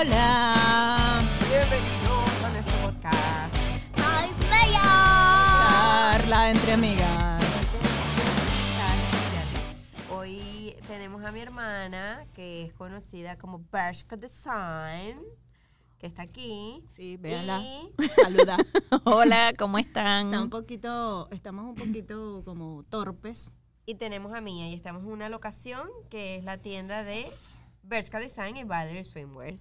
Hola. Bienvenidos a nuestro podcast. Soy Bella. Charla entre amigas. Hoy tenemos a mi hermana, que es conocida como Bershka Design, que está aquí. Sí, véanla. Y Saluda. Hola, ¿cómo están? Está un poquito, estamos un poquito como torpes. Y tenemos a Mía y estamos en una locación que es la tienda de Bershka Design y Valerie Swimwear.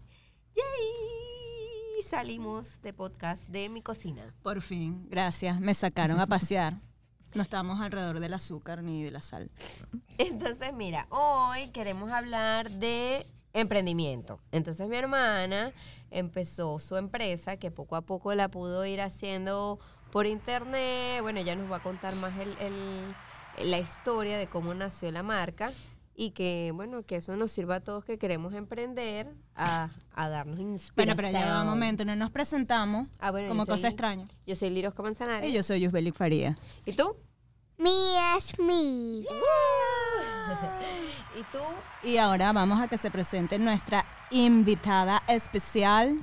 ¡Yay! Salimos de podcast de mi cocina. Por fin, gracias. Me sacaron a pasear. No estábamos alrededor del azúcar ni de la sal. Entonces, mira, hoy queremos hablar de emprendimiento. Entonces, mi hermana empezó su empresa que poco a poco la pudo ir haciendo por internet. Bueno, ella nos va a contar más el, el- la historia de cómo nació la marca y que, bueno, que eso nos sirva a todos que queremos emprender a, a darnos inspiración. Bueno, pero ya va un momento, no nos presentamos Ah, bueno, como soy- cosa extraña. Yo soy Lirosca Manzanares. Y yo soy Yusbelic Faría. ¿Y tú? Mi es mi. ¿Y tú? Y ahora vamos a que se presente nuestra invitada especial.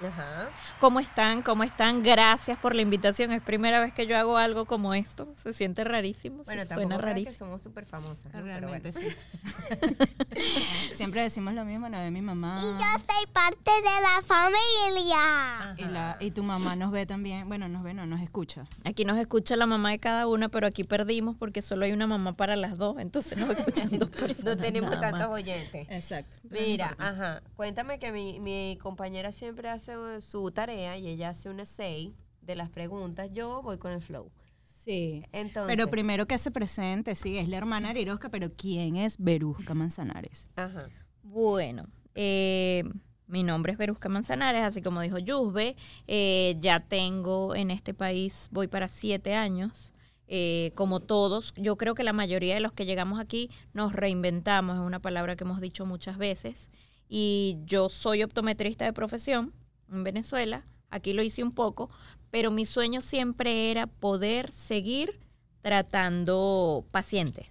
Ajá. ¿Cómo están? ¿Cómo están? Gracias por la invitación. Es primera vez que yo hago algo como esto. Se siente rarísimo. Bueno, se suena creas que rarísimo. somos súper famosas. ¿no? Realmente bueno. sí. Siempre decimos lo mismo, no ve mi mamá. Y yo soy parte de la familia. Y, la, y tu mamá nos ve también. Bueno, nos ve, no, nos escucha. Aquí nos escucha la mamá de cada una, pero aquí perdimos porque solo hay una mamá para las dos. Entonces nos escuchan dos personas. No tenemos tantos oyentes. Exacto. Mira, ajá, cuéntame que mi, mi compañera siempre hace uh, su tarea y ella hace un essay de las preguntas. Yo voy con el flow. Sí. Entonces, Pero primero que se presente, sí, es la hermana Arirosca, pero ¿quién es Berusca Manzanares? ajá. Bueno, eh, mi nombre es Berusca Manzanares, así como dijo Yusbe. Eh, ya tengo en este país, voy para siete años. Eh, como todos, yo creo que la mayoría de los que llegamos aquí nos reinventamos, es una palabra que hemos dicho muchas veces. Y yo soy optometrista de profesión en Venezuela, aquí lo hice un poco, pero mi sueño siempre era poder seguir tratando pacientes.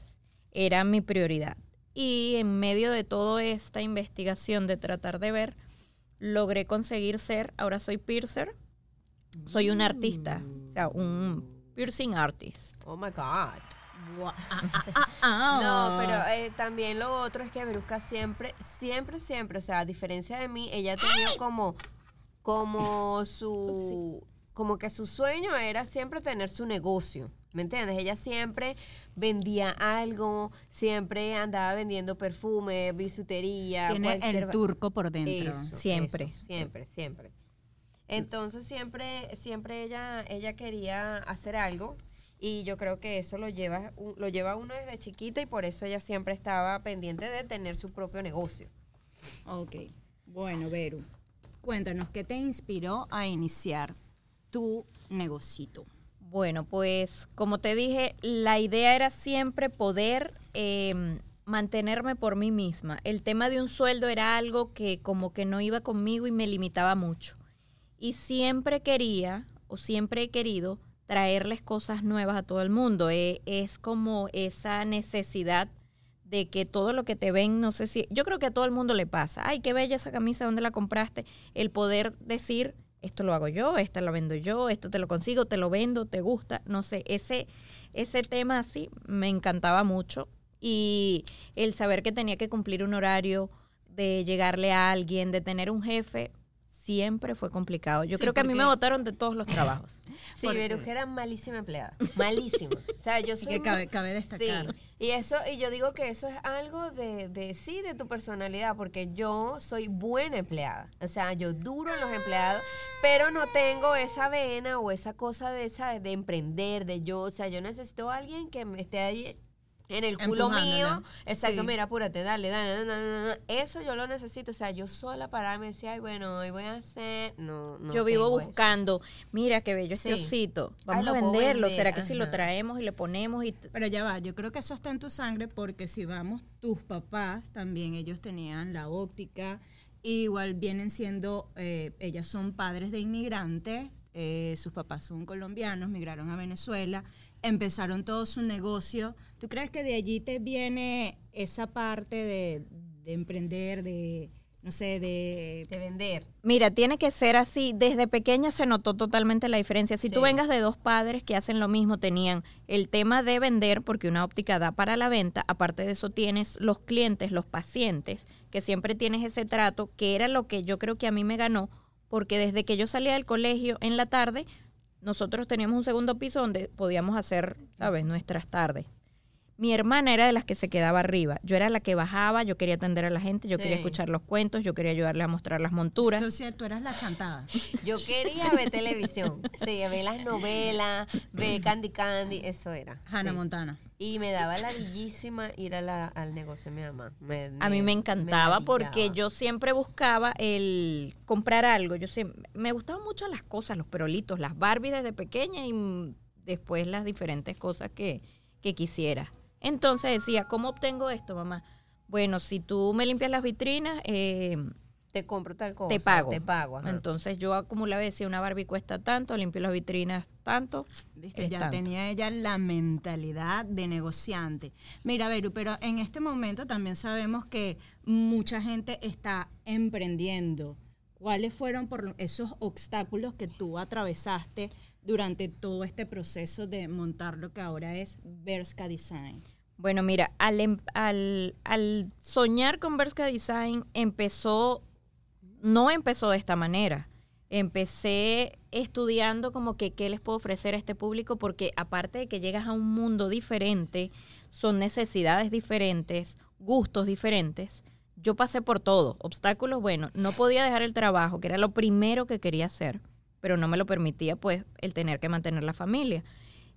Era mi prioridad. Y en medio de toda esta investigación de tratar de ver, logré conseguir ser, ahora soy piercer, soy un artista, o sea, un piercing artist. Oh my God. Ah, No, pero eh, también lo otro es que Verusca siempre, siempre, siempre, o sea, a diferencia de mí, ella ha tenido como, como su, como que su sueño era siempre tener su negocio. ¿Me entiendes? Ella siempre vendía algo, siempre andaba vendiendo perfume, bisutería. Tiene cualquier el turco por dentro. Eso, Siempre. eso, siempre, siempre. Entonces siempre, siempre ella, ella quería hacer algo y yo creo que eso lo lleva, lo lleva uno desde chiquita y por eso ella siempre estaba pendiente de tener su propio negocio. Ok. Bueno, Beru, cuéntanos, ¿qué te inspiró a iniciar tu negocito? Bueno, pues como te dije, la idea era siempre poder eh, mantenerme por mí misma. El tema de un sueldo era algo que como que no iba conmigo y me limitaba mucho. Y siempre quería o siempre he querido traerles cosas nuevas a todo el mundo. Eh, es como esa necesidad de que todo lo que te ven, no sé si, yo creo que a todo el mundo le pasa, ay, qué bella esa camisa, ¿dónde la compraste? El poder decir, esto lo hago yo, esta la vendo yo, esto te lo consigo, te lo vendo, te gusta, no sé, ese, ese tema así me encantaba mucho y el saber que tenía que cumplir un horario, de llegarle a alguien, de tener un jefe, siempre fue complicado. Yo Sí, creo que a mí me votaron de todos los trabajos. Sí, Verusca era malísima empleada, malísima. O sea, yo Y soy que muy- cabe, cabe destacar. Sí, y eso, y yo digo que eso es algo de, de sí, de tu personalidad, porque yo soy buena empleada. O sea, yo duro en los empleados, pero no tengo esa vena o esa cosa de esa, de emprender, de yo, o sea, yo necesito a alguien que me esté ahí en el culo mío. Exacto, Sí. mira, apúrate, dale, dale, dale, dale, dale. Eso yo lo necesito. O sea, yo sola pararme y decir, ay, bueno, hoy voy a hacer. No, no. yo vivo eso. buscando, mira qué bello este Sí. osito, vamos a venderlo, vender, ¿será que si lo traemos y le ponemos y Pero ya va, yo creo que eso está en tu sangre porque si vamos, tus papás también, ellos tenían la óptica, igual vienen siendo, eh, ellas son padres de inmigrantes, eh, sus papás son colombianos, migraron a Venezuela, empezaron todo su negocio. ¿Tú crees que de allí te viene esa parte de, de emprender, de, no sé, de... De vender. Mira, tiene que ser así. Desde pequeña se notó totalmente la diferencia. Si tú vengas de dos padres que hacen lo mismo, tenían el tema de vender, porque una óptica da para la venta. Aparte de eso, tienes los clientes, los pacientes, que siempre tienes ese trato, que era lo que yo creo que a mí me ganó, porque desde que yo salía del colegio en la tarde, nosotros teníamos un segundo piso donde podíamos hacer, ¿sabes?, nuestras tardes. Mi hermana era de las que se quedaba arriba. Yo era la que bajaba, yo quería atender a la gente, yo quería escuchar los cuentos, yo quería ayudarle a mostrar las monturas. Entonces tú eras la chantada. Yo quería ver televisión. Sí, ver las novelas, ver Candy Candy, eso era. Hannah sí. Montana. Y me daba la bellísima ir a la- al negocio de mi mamá. Me- A mí me encantaba porque yo siempre buscaba el comprar algo. Yo siempre, me gustaban mucho las cosas, los perolitos, las Barbie desde pequeña y mm, después las diferentes cosas que, que quisiera. Entonces decía, ¿cómo obtengo esto, mamá? Bueno, si tú me limpias las vitrinas, eh, Te compro tal cosa. te pago. Te pago. ajá. Entonces yo acumulaba decía, una Barbie cuesta tanto, limpio las vitrinas tanto. Ya tanto. tenía ella la mentalidad de negociante. Mira, Beru, pero en este momento también sabemos que mucha gente está emprendiendo. ¿Cuáles fueron por esos obstáculos que tú atravesaste durante todo este proceso de montar lo que ahora es Berska Design? Bueno, mira, al, em- al, soñar con Berska Design empezó, no empezó de esta manera. Empecé estudiando como que qué les puedo ofrecer a este público porque aparte de que llegas a un mundo diferente, son necesidades diferentes, gustos diferentes. Yo pasé por todo, obstáculos, bueno, no podía dejar el trabajo, que era lo primero que quería hacer, pero no me lo permitía pues el tener que mantener la familia.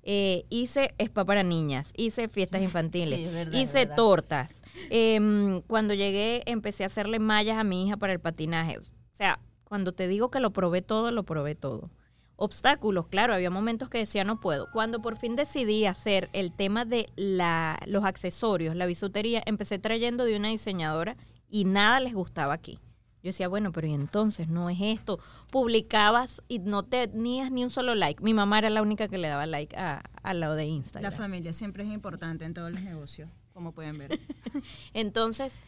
Eh, hice spa para niñas, hice fiestas infantiles, Sí, verdad, hice verdad. tortas. Em, cuando llegué empecé a hacerle mallas a mi hija para el patinaje. O sea, cuando te digo que lo probé todo, lo probé todo. Obstáculos, claro, había momentos que decía no puedo. Cuando por fin decidí hacer el tema de la, los accesorios, la bisutería, empecé trayendo de una diseñadora y nada les gustaba aquí. Yo decía, bueno, pero y entonces no es esto. Publicabas y no tenías ni un solo like. Mi mamá era la única que le daba like a- al lado de La Instagram. familia siempre es importante en todos los negocios, como pueden ver. Entonces,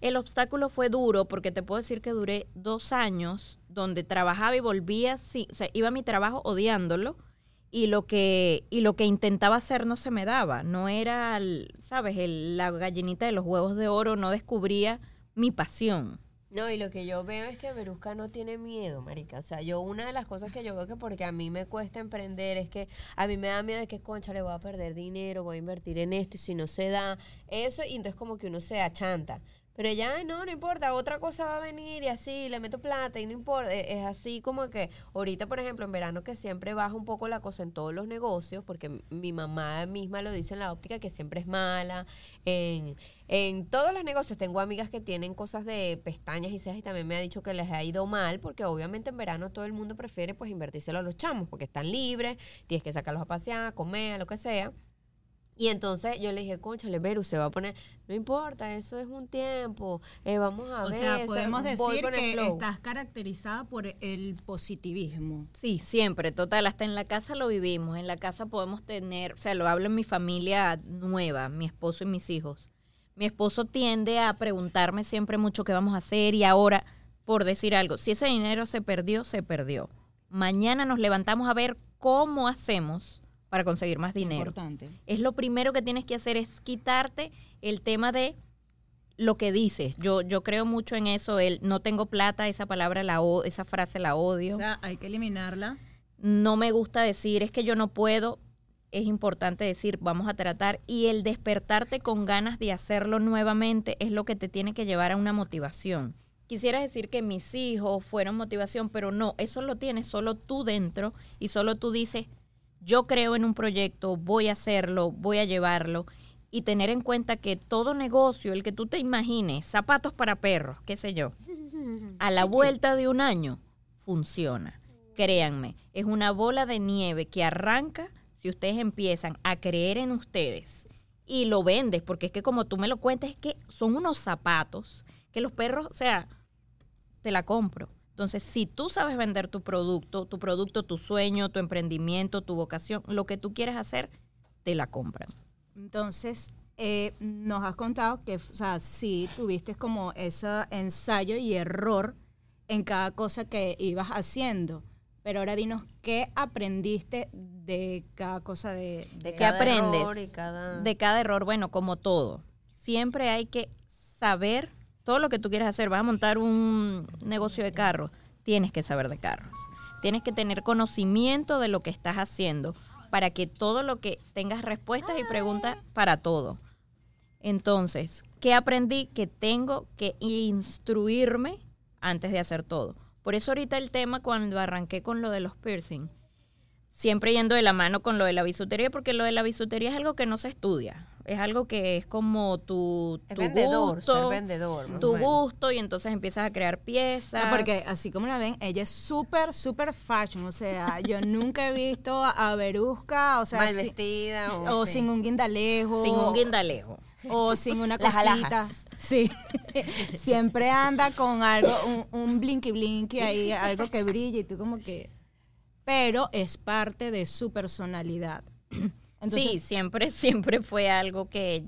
el obstáculo fue duro porque te puedo decir que duré dos años donde trabajaba y volvía, sí, o sea, iba a mi trabajo odiándolo y lo que y lo que intentaba hacer no se me daba, no era, sabes, el- la gallinita de los huevos de oro, no descubría mi pasión. No, y lo que yo veo es que Verusca no tiene miedo, marica. O sea, yo una de las cosas que yo veo que porque a mí me cuesta emprender es que a mí me da miedo de que, concha, le voy a perder dinero, voy a invertir en esto y si no se da eso, y entonces como que uno se achanta. Pero ya, "Ay, no, no importa, otra cosa va a venir y así, le meto plata y no importa. E- Es así como que ahorita, por ejemplo, en verano que siempre baja un poco la cosa en todos los negocios, porque mi mamá misma lo dice en la óptica que siempre es mala. En, en todos los negocios tengo amigas que tienen cosas de pestañas y cejas y también me ha dicho que les ha ido mal, porque obviamente en verano todo el mundo prefiere pues invertírselo a los chamos, porque están libres, tienes que sacarlos a pasear, a comer, a lo que sea. Y entonces yo le dije, conchale, Veru, se va a poner, no importa, eso es un tiempo, eh, vamos a O ver. sea, podemos decir que flow". estás caracterizada por el positivismo. Sí, siempre, total, hasta en la casa lo vivimos, en la casa podemos tener, o sea, lo hablo en mi familia nueva, mi esposo y mis hijos. Mi esposo tiende a preguntarme siempre mucho qué vamos a hacer y ahora, por decir algo, si ese dinero se perdió, se perdió. Mañana nos levantamos a ver cómo hacemos para conseguir más dinero. Importante. Es lo primero que tienes que hacer es quitarte el tema de lo que dices. Yo yo creo mucho en eso, el no tengo plata, esa palabra la o- esa frase la odio O sea, hay que eliminarla. no me gusta decir es que yo no puedo, es importante decir vamos a tratar y el despertarte con ganas de hacerlo nuevamente es lo que te tiene que llevar a una motivación. Quisiera decir que mis hijos fueron motivación, pero no, eso lo tienes solo tú dentro y solo tú dices, yo creo en un proyecto, voy a hacerlo, voy a llevarlo y tener en cuenta que todo negocio, el que tú te imagines, zapatos para perros, qué sé yo, a la vuelta de un año funciona. Créanme, es una bola de nieve que arranca si ustedes empiezan a creer en ustedes y lo vendes, porque es que como tú me lo cuentas, es que son unos zapatos que los perros, o sea, te la compro. Entonces, si tú sabes vender tu producto, tu producto, tu sueño, tu emprendimiento, tu vocación, lo que tú quieras hacer, te la compran. Entonces, eh, nos has contado que, o sea, sí tuviste como ese ensayo y error en cada cosa que ibas haciendo. Pero ahora dinos, ¿qué aprendiste de cada cosa de... de- De ¿Qué cada aprendes? error y cada- De cada error, bueno, como todo. Siempre hay que saber todo lo que tú quieras hacer. Vas a montar un negocio de carros, tienes que saber de carros. Tienes que tener conocimiento de lo que estás haciendo para que todo lo que tengas respuestas y preguntas para todo. Entonces, ¿qué aprendí? Que tengo que instruirme antes de hacer todo. Por eso ahorita el tema cuando arranqué con lo de los piercing, siempre yendo de la mano con lo de la bisutería, porque lo de la bisutería es algo que no se estudia. Es algo que es como tu, tu vendedor, gusto, ser vendedor. tu gusto, y entonces empiezas a crear piezas. Ah, Porque así como la ven, ella es súper, súper fashion. O sea, yo nunca he visto a Verusca, o sea, Mal si- vestida o, o sí. sin un guindalejo. sin un guindalejo. O sin una Las cosita. alhajas. Sí. Siempre anda con algo, un, un blinky blinky ahí, algo que brilla y tú como que... Pero es parte de su personalidad. Entonces, sí, siempre, siempre fue algo que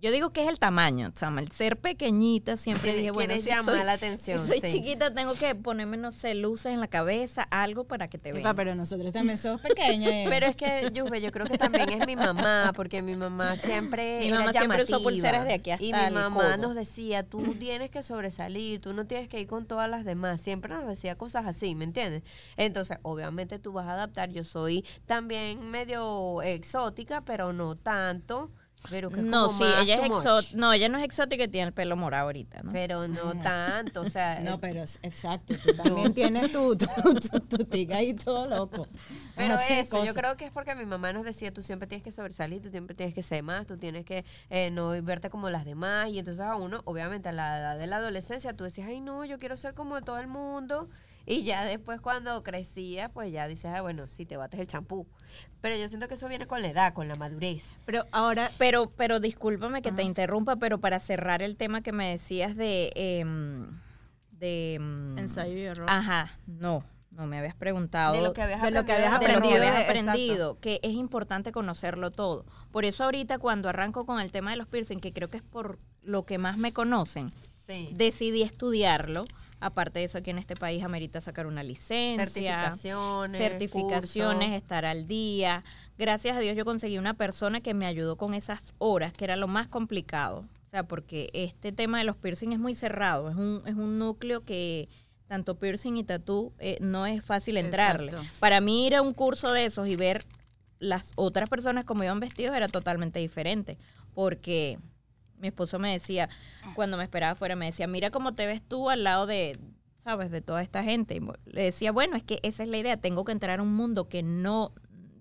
yo digo que es el tamaño, Chama, el ser pequeñita siempre dije, bueno, si llamar soy, la atención, si soy sí. chiquita tengo que ponerme, no sé, luces en la cabeza, algo para que te epa, vean. pero nosotros también somos pequeños. eh. Pero es que, Yuve, yo creo que también es mi mamá, porque mi mamá siempre Mi era mamá siempre usó llamativa. pulseras de aquí hasta Y mi el mamá nos decía, tú tienes que sobresalir, tú no tienes que ir con todas las demás. Siempre nos decía cosas así, ¿me entiendes? Entonces, obviamente tú vas a adaptar. Yo soy también medio exótica, pero no tanto. Pero que es no, como sí, más ella es exótica, no, ella no es exótica y tiene el pelo morado ahorita, ¿no? Pero no tanto, o sea... No, pero es- exacto, tú también tienes tu, tu, tu, tu tica ahí todo loco. Pero eso, yo creo que es porque mi mamá nos decía, tú siempre tienes que sobresalir, tú siempre tienes que ser más, tú tienes que eh, no verte como las demás. Y entonces a uno, obviamente a la edad de la adolescencia, tú decías, ay no, yo quiero ser como todo el mundo. Y ya después cuando crecías, pues ya dices, ah, bueno, sí, te bates el champú. Pero yo siento que eso viene con la edad, con la madurez. Pero ahora, Pero, pero discúlpame que te interrumpa, pero para cerrar el tema que me decías de... em, de em, ensayo y error. Ajá, no, no me habías preguntado. De lo que habías de lo que aprendido. de lo que aprendido habías de- aprendido, que es importante conocerlo todo. Por eso ahorita cuando arranco con el tema de los piercing, que creo que es por lo que más me conocen, Sí. decidí estudiarlo. Aparte de eso, aquí en este país amerita sacar una licencia, Certificaciones. certificaciones, estar al día. Gracias a Dios yo conseguí una persona que me ayudó con esas horas, que era lo más complicado. O sea, porque este tema de los piercing es muy cerrado, es un, es un núcleo que tanto piercing y tatú eh, no es fácil entrarle. Exacto. Para mí ir a un curso de esos y ver las otras personas como iban vestidos era totalmente diferente, porque mi esposo me decía, cuando me esperaba afuera, me decía, mira cómo te ves tú al lado de, sabes, de toda esta gente. Y le decía, bueno, es que esa es la idea, tengo que entrar a un mundo que no,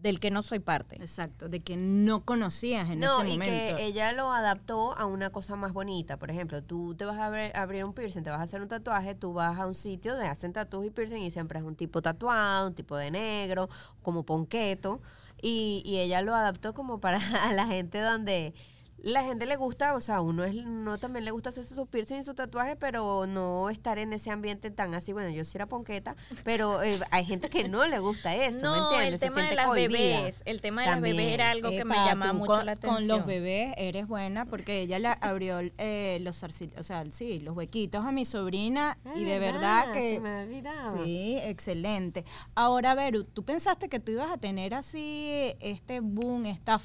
del que no soy parte. Exacto, de que no conocías en No, ese y momento. que ella lo adaptó a una cosa más bonita. Por ejemplo, tú te vas a abrir, abrir un piercing, te vas a hacer un tatuaje, tú vas a un sitio donde hacen tatuajes y piercing y siempre es un tipo tatuado, un tipo de negro, como ponqueto. Y, y ella lo adaptó como para a la gente donde la gente le gusta, o sea, uno es no también le gusta hacerse sus piercing y sus tatuajes, pero no estar en ese ambiente tan así. Bueno, yo sí era ponqueta, pero eh, hay gente que no le gusta eso, ¿me no, entiendes? el Se tema de las cohibida. bebés, el tema de las bebés era algo que me llamaba mucho con, la atención. Con los bebés eres buena porque ella le abrió eh, los, o sea, sí, los huequitos a mi sobrina Ay, y de verdad que... Se me olvidaba. Sí, excelente. Ahora, Veru, ¿tú pensaste que tú ibas a tener así este boom, esta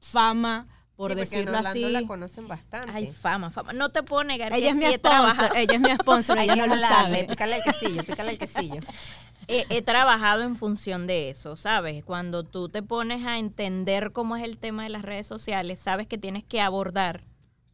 fama, por Sí, en decirlo Orlando así? la conocen bastante. Ay, fama, fama. No te puedo negar Ella que es mi sí he trabajado, sponsor, ella es mi sponsor, Hay ella no lo sabe. pícale el quesillo, pícale el quesillo. he, he trabajado en función de eso, ¿sabes? Cuando tú te pones a entender cómo es el tema de las redes sociales, sabes que tienes que abordar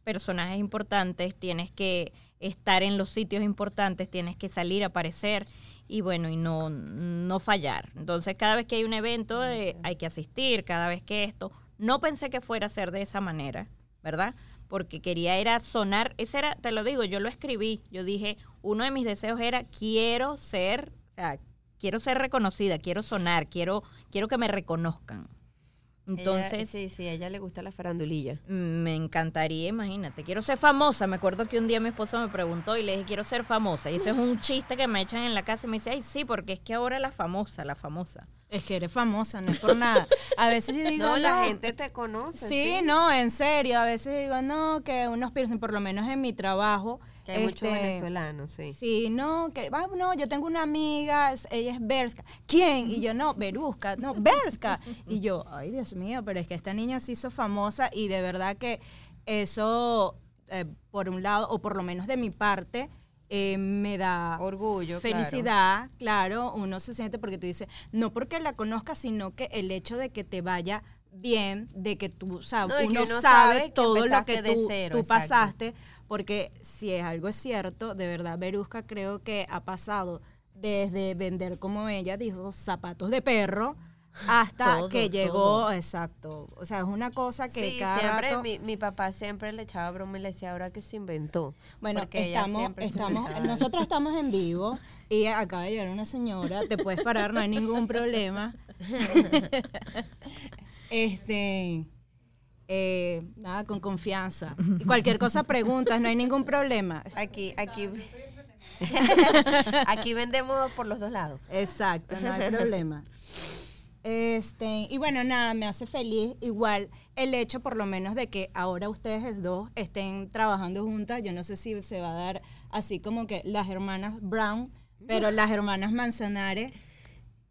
personajes importantes, tienes que estar en los sitios importantes, tienes que salir a aparecer y bueno, y no, no fallar. Entonces, cada vez que hay un evento eh, hay que asistir, cada vez que esto, no pensé que fuera a ser de esa manera, ¿verdad? Porque quería era sonar, ese era, te lo digo, yo lo escribí, yo dije, uno de mis deseos era quiero ser, o sea, quiero ser reconocida, quiero sonar, quiero, quiero que me reconozcan. Entonces, Ella- sí, sí, a ella le gusta la farandulilla. me encantaría, imagínate, quiero ser famosa. Me acuerdo que un día mi esposo me preguntó y le dije, quiero ser famosa. Y ese es un chiste que me echan en la casa y me dice, ay, sí, porque es que ahora la famosa, la famosa. Es que eres famosa, no es por nada. A veces yo digo, No, la no, gente te conoce. Sí, no, en serio. A veces digo, no, que unos piercing, por lo menos en mi trabajo. Que hay muchos este, venezolanos, sí. Sí, no, que, ah, no, yo tengo una amiga, ella es Berska. ¿Quién? Y yo, no, Beruska, no, Berska. Y yo, ay, Dios mío, pero es que esta niña se hizo famosa y de verdad que eso, eh, por un lado, o por lo menos de mi parte, eh, me da Orgullo, felicidad, claro. uno se siente porque tú dices, no porque la conozcas, sino que el hecho de que te vaya bien, de que tú sabes, No, uno, uno sabe, todo lo que tú, cero, tú exacto. pasaste, porque si es algo es cierto, de verdad, Berusca creo que ha pasado desde vender, como ella dijo, zapatos de perro, hasta Todo, que llegó, todo. exacto. O sea, es una cosa que Sí, cada siempre rato... mi, mi papá siempre le echaba broma y le decía ahora que se inventó. Bueno, estamos, estamos, nosotros estamos en vivo y acaba de llegar una señora, te puedes parar, no hay ningún problema. este, eh, nada, con confianza. Y cualquier cosa preguntas, no hay ningún problema. Aquí, aquí. aquí vendemos por los dos lados. Exacto, no hay problema. Este, y bueno, nada, me hace feliz igual el hecho por lo menos de que ahora ustedes dos estén trabajando juntas. Yo no sé si se va a dar así como que las hermanas Brown, pero las hermanas Manzanares.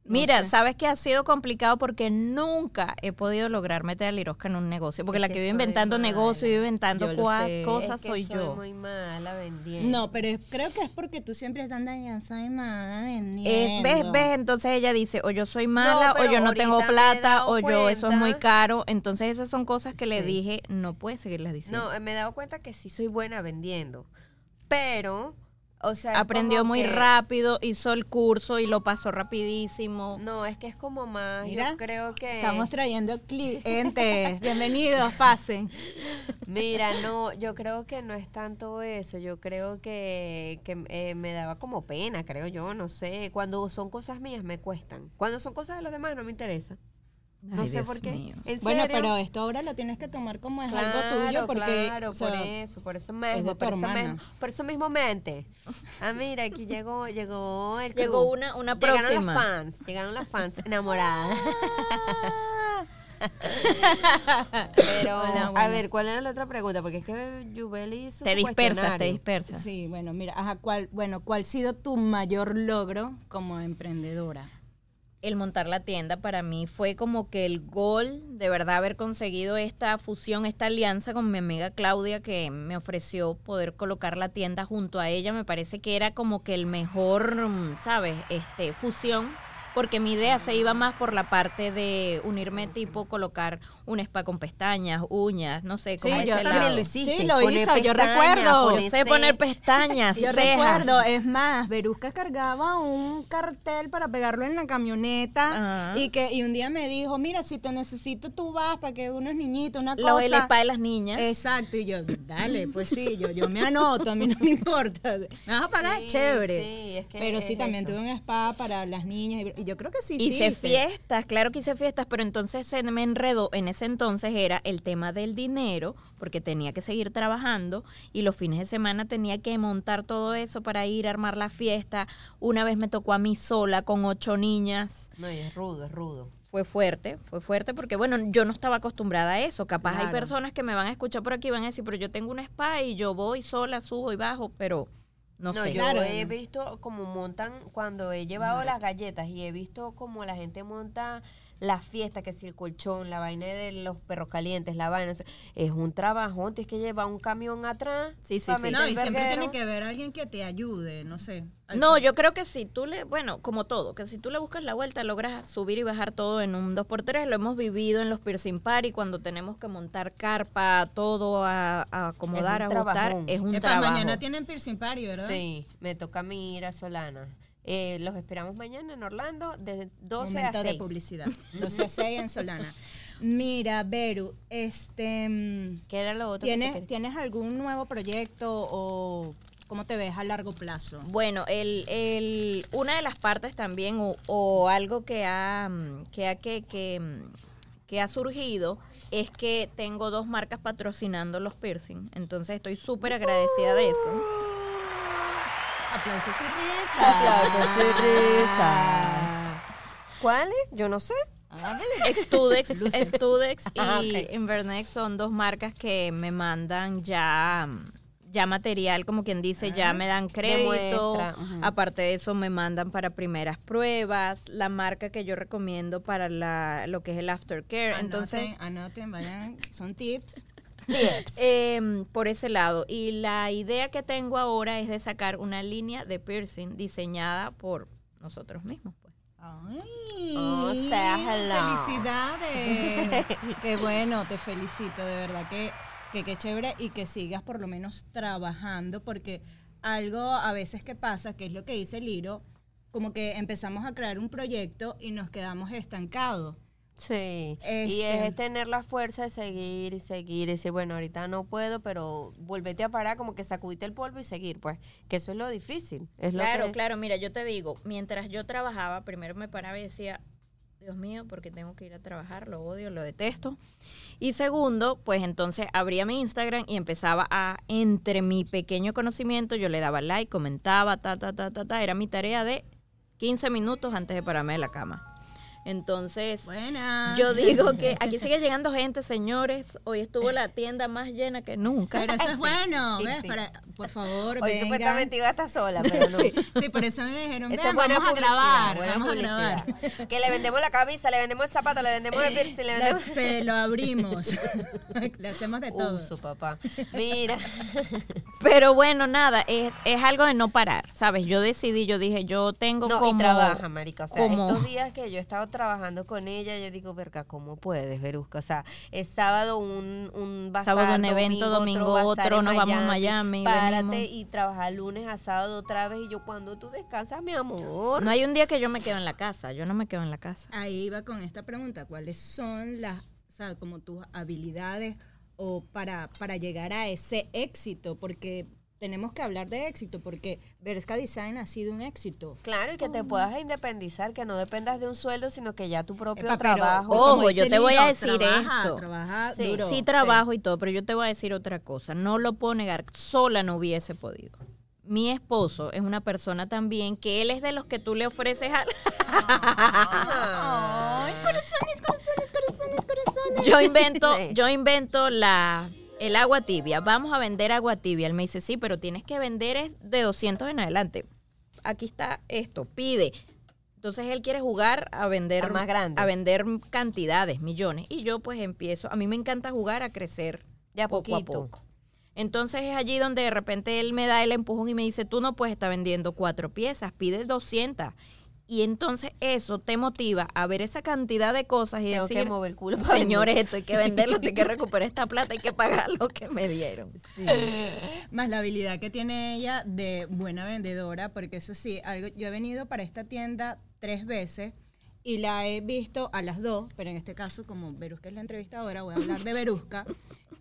No Mira, sé. sabes que ha sido complicado porque nunca he podido lograr meter a Lirosca en un negocio. Porque Es la que que vive soy inventando mala. negocio y vive inventando cosas Es que soy yo. muy mala vendiendo. No, pero es- creo que es porque tú siempre estás andando soy mala vendiendo. Es, ¿Ves? ¿Ves? Entonces ella dice, o yo soy mala, o yo no tengo plata, o yo eso es muy caro. Entonces esas son cosas que le dije, no puedes seguirlas diciendo. No, eh, me he dado cuenta que sí soy buena vendiendo. Pero, o sea. es Aprendió muy que- rápido, hizo el curso y lo pasó rapidísimo. No, es que es como más. Mira, yo creo que. Estamos trayendo clientes. Bienvenidos, pasen. Mira, no, yo creo que no es tanto eso, yo creo que, que eh, me daba como pena, creo yo, no sé, cuando son cosas mías me cuestan, cuando son cosas de los demás no me interesa, no Ay, sé Dios por qué, mío. ¿En Bueno, serio? pero esto ahora lo tienes que tomar como es claro, algo tuyo porque claro, o sea, por eso, por eso mismo, por eso, mismo por eso mismo mente. Ah, mira, aquí llegó, llegó el Llegó crew. una- una Llegaron próxima. las fans, llegaron las fans enamoradas. Pero, Hola, a ver, ¿cuál era la otra pregunta? Porque es que Yubeli hizo Te dispersas, te dispersas. Sí, bueno, mira, ajá, ¿cuál, bueno, ¿cuál ha sido tu mayor logro como emprendedora? El montar la tienda para mí fue como que el gol de verdad haber conseguido esta fusión, esta alianza con mi amiga Claudia que me ofreció poder colocar la tienda junto a ella. Me parece que era como que el mejor, mm, ¿sabes? Este, fusión. Porque mi idea se iba más por la parte de unirme tipo colocar un spa con pestañas, uñas, no sé, como Sí, ese yo lado. también lo hiciste. Sí, lo poner hizo, yo pestañas, recuerdo. Yo sé poner pestañas, Yo cejas. recuerdo, es más, Verusca cargaba un cartel para pegarlo en la camioneta y que y un día me dijo, mira, si te necesito tú vas para que unos niñitos, una Lo, cosa. el spa de las niñas. Exacto, y yo, dale, pues sí, yo, yo me anoto, a mí no me importa. ¿Me vas a pagar? Sí, Chévere. sí, es que Pero sí, también eso. tuve un spa para las niñas y, y yo creo que sí, sí. Hice sí. fiestas, claro que hice fiestas, pero entonces se me enredó, en ese entonces era el tema del dinero, porque tenía que seguir trabajando y los fines de semana tenía que montar todo eso para ir a armar la fiesta. Una vez me tocó a mí sola con ocho niñas. No, y es rudo, es rudo. Fue fuerte, fue fuerte porque bueno, yo no estaba acostumbrada a eso. Capaz hay personas que me van a escuchar por aquí y van a decir, pero yo tengo un spa y yo voy sola, subo y bajo, pero no, No, sé. yo Claro. he visto como montan cuando he llevado las galletas y he visto como la gente monta la fiesta, que si el colchón, la vaina de los perros calientes, la vaina, o sea, es un trabajón, tienes que llevar un camión atrás. Sí, sí, sí. No, y siempre tiene que haber alguien que te ayude, no sé. No, yo creo que si tú le, bueno, como todo, que si tú le buscas la vuelta, logras subir y bajar todo en un 2x3. Lo hemos vivido en los piercing party, cuando tenemos que montar carpa, todo a, a acomodar, a Es un ajustar. trabajón. Es un Epa, trabajo. mañana tienen piercing party, ¿verdad? Sí, me toca a mí ir a Solana. Eh, los esperamos mañana en Orlando desde 12 Momento a 6. de publicidad. 12 a 6 en Solana. Mira, Beru, este, ¿Qué era lo otro? que te ¿tienes, ¿tienes algún nuevo proyecto o cómo te ves a largo plazo? Bueno, el, el, una de las partes también, o, o algo que ha, que, ha, que, que, que ha surgido, es que tengo dos marcas patrocinando los piercing. Entonces estoy súper agradecida de eso. Aplausos y risas. Aplausos y risas. ¿Cuáles? Yo no sé. Extudex, Extudex y Ah. Invernex son dos marcas que me mandan ya ya material, como quien dice, ya me dan crédito. Aparte de eso, me mandan para primeras pruebas. La marca que yo recomiendo para la, lo que es el aftercare. Entonces, anoten, anoten, vayan, son tips. Tips. Em, por ese lado. Y la idea que tengo ahora es de sacar una línea de piercing diseñada por nosotros mismos. Pues. Ay, Oh, sea hello. felicidades. qué bueno, te felicito, de verdad que que qué chévere y que sigas por lo menos trabajando porque algo a veces que pasa, que es lo que dice Liro, como que empezamos a crear un proyecto y nos quedamos estancados. Sí, y Este- es tener la fuerza de seguir y seguir y decir, bueno, ahorita no puedo, pero volvete a parar, como que sacudiste el polvo y seguir, pues, que eso es lo difícil. Es lo Claro, que- claro, mira, yo te digo, mientras yo trabajaba, primero me paraba y decía, Dios mío, porque tengo que ir a trabajar, lo odio, lo detesto. Y segundo, pues entonces abría mi Instagram y empezaba a, entre mi pequeño conocimiento, yo le daba like, comentaba, ta, ta, ta, ta, ta, era mi tarea de 15 minutos antes de pararme de la cama. Entonces, Buenas. yo digo que aquí sigue llegando gente, señores. Hoy estuvo la tienda más llena que nunca. Pero eso es bueno, Sí, ¿ves? sí. Para- por favor, Hoy vengan. supuestamente iba a estar sola, pero no. sí, sí, por eso me dijeron, Esa "Vean, es buena vamos a grabar, buena vamos a publicidad. grabar. Que le vendemos la camisa, le vendemos el zapato, le vendemos el piercing, le La- vendemos... se lo abrimos. Le hacemos de todo. Uso, papá. Mira. Pero bueno, nada, es, es algo de no parar, ¿sabes? Yo decidí, yo dije, yo tengo No, como... y trabaja, marica. O sea, como- estos días que yo he estado trabajando con ella, yo digo, verga, ¿cómo puedes, Verusca? O sea, es sábado un, un bazar, Sábado un evento, domingo otro, nos vamos a Miami, Párate venimos. y trabajar lunes a sábado otra vez. Y yo, cuando tú descansas, mi amor? No hay un día que yo me quedo en la casa, yo no me quedo en la casa. Ahí iba con esta pregunta, ¿cuáles son las, o sea, como tus habilidades o para, para llegar a ese éxito? Porque tenemos que hablar de éxito, porque Berska Design ha sido un éxito. Claro, y que te puedas independizar, que no dependas de un sueldo, sino que ya tu propio Epa, pero, trabajo. Ojo, yo te voy a decir trabaja, esto. Trabaja Sí, duro. Sí trabajo y todo, pero yo te voy a decir otra cosa, no lo puedo negar, sola no hubiese podido. Mi esposo es una persona también que él es de los que tú le ofreces a... Ay, corazones, corazones, corazones, corazones. Yo invento, yo invento la el agua tibia. Vamos a vender agua tibia. Él me dice, sí, pero tienes que vender es de 200 en adelante. Aquí está esto, pide. Entonces él quiere jugar a vender A más grande. a vender cantidades, millones. Y yo pues empiezo, a mí me encanta jugar a crecer Ya poco a poco. Entonces es allí donde de repente él me da el empujón y me dice, tú no puedes estar vendiendo cuatro piezas, pide 200. Y entonces eso te motiva a ver esa cantidad de cosas y Tengo que mover el culo para señores, esto hay que venderlo, hay que recuperar esta plata, hay que pagar lo que me dieron. Sí. Más la habilidad que tiene ella de buena vendedora, porque eso sí, algo, yo he venido para esta tienda tres veces y la he visto a las dos, pero en este caso, como Verusca es la entrevistadora, voy a hablar de Verusca.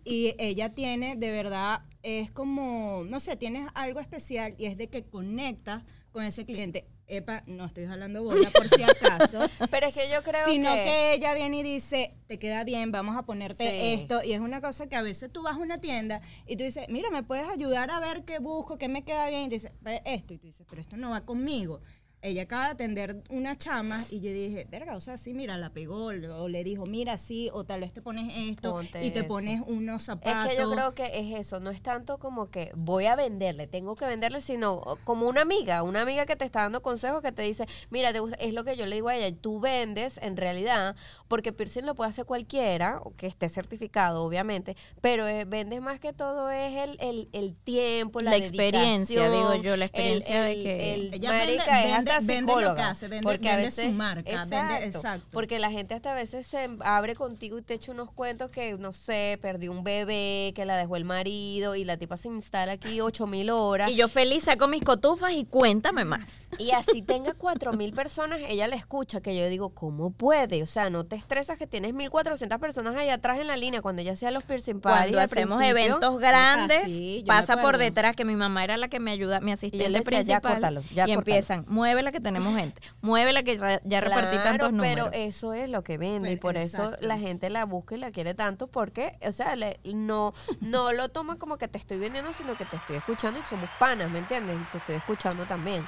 Y ella tiene, de verdad, es como, no sé, tienes algo especial y es de que conecta con ese cliente. Epa, no estoy hablando bola por si acaso. Pero es que yo creo sino que... que... ella viene y dice, te queda bien, vamos a ponerte Sí. esto. Y es una cosa que a veces tú vas a una tienda y tú dices, mira, ¿me puedes ayudar a ver qué busco, qué me queda bien? Y te dice, esto. Y tú dices, pero esto no va conmigo. Ella acaba de atender una chama y yo dije, verga, o sea, sí, mira, la pegó, o le dijo, mira, sí, o tal vez te pones esto Ponte y te eso. pones unos Es zapatos. que yo creo que es eso, no es tanto como que voy a venderle, tengo que venderle, sino como una amiga, una amiga que te está dando consejos que te dice, mira, te gusta- es lo que yo le digo a ella, tú vendes en realidad, porque piercing lo puede hacer cualquiera, o que esté certificado, obviamente, pero eh, vendes más que todo es el, el, el tiempo, la, La experiencia, digo yo, la experiencia de que- el- Ella marica, es vende- hasta vende lo que hace, vende- porque a vende su veces- marca, vende- exacto. porque la gente hasta a veces se abre contigo y te echa unos cuentos que, no sé, perdió un bebé, que la dejó el marido y la tipa se instala aquí ocho mil horas. Y yo feliz saco mis cotufas y cuéntame más. Y así tenga cuatro mil personas, ella la escucha, que yo digo, ¿cómo puede? O sea, no te estresas que tienes 1400 personas ahí atrás en la línea cuando ella hacía los piercing parties Cuando hacemos eventos grandes, Ah, sí, pasa por detrás que mi mamá era la que me ayuda, mi asistente decía, "Ya, principal. córtalo, ya, y córtalo". empiezan, mueve la que tenemos gente, mueve la que ya repartí tantos números. pero eso es lo que vende y Pero- por eso la gente la busca y la quiere tanto porque, o sea, le- no, no lo toma como que te estoy vendiendo, sino que te estoy escuchando y somos panas, ¿me entiendes? Y te estoy escuchando también.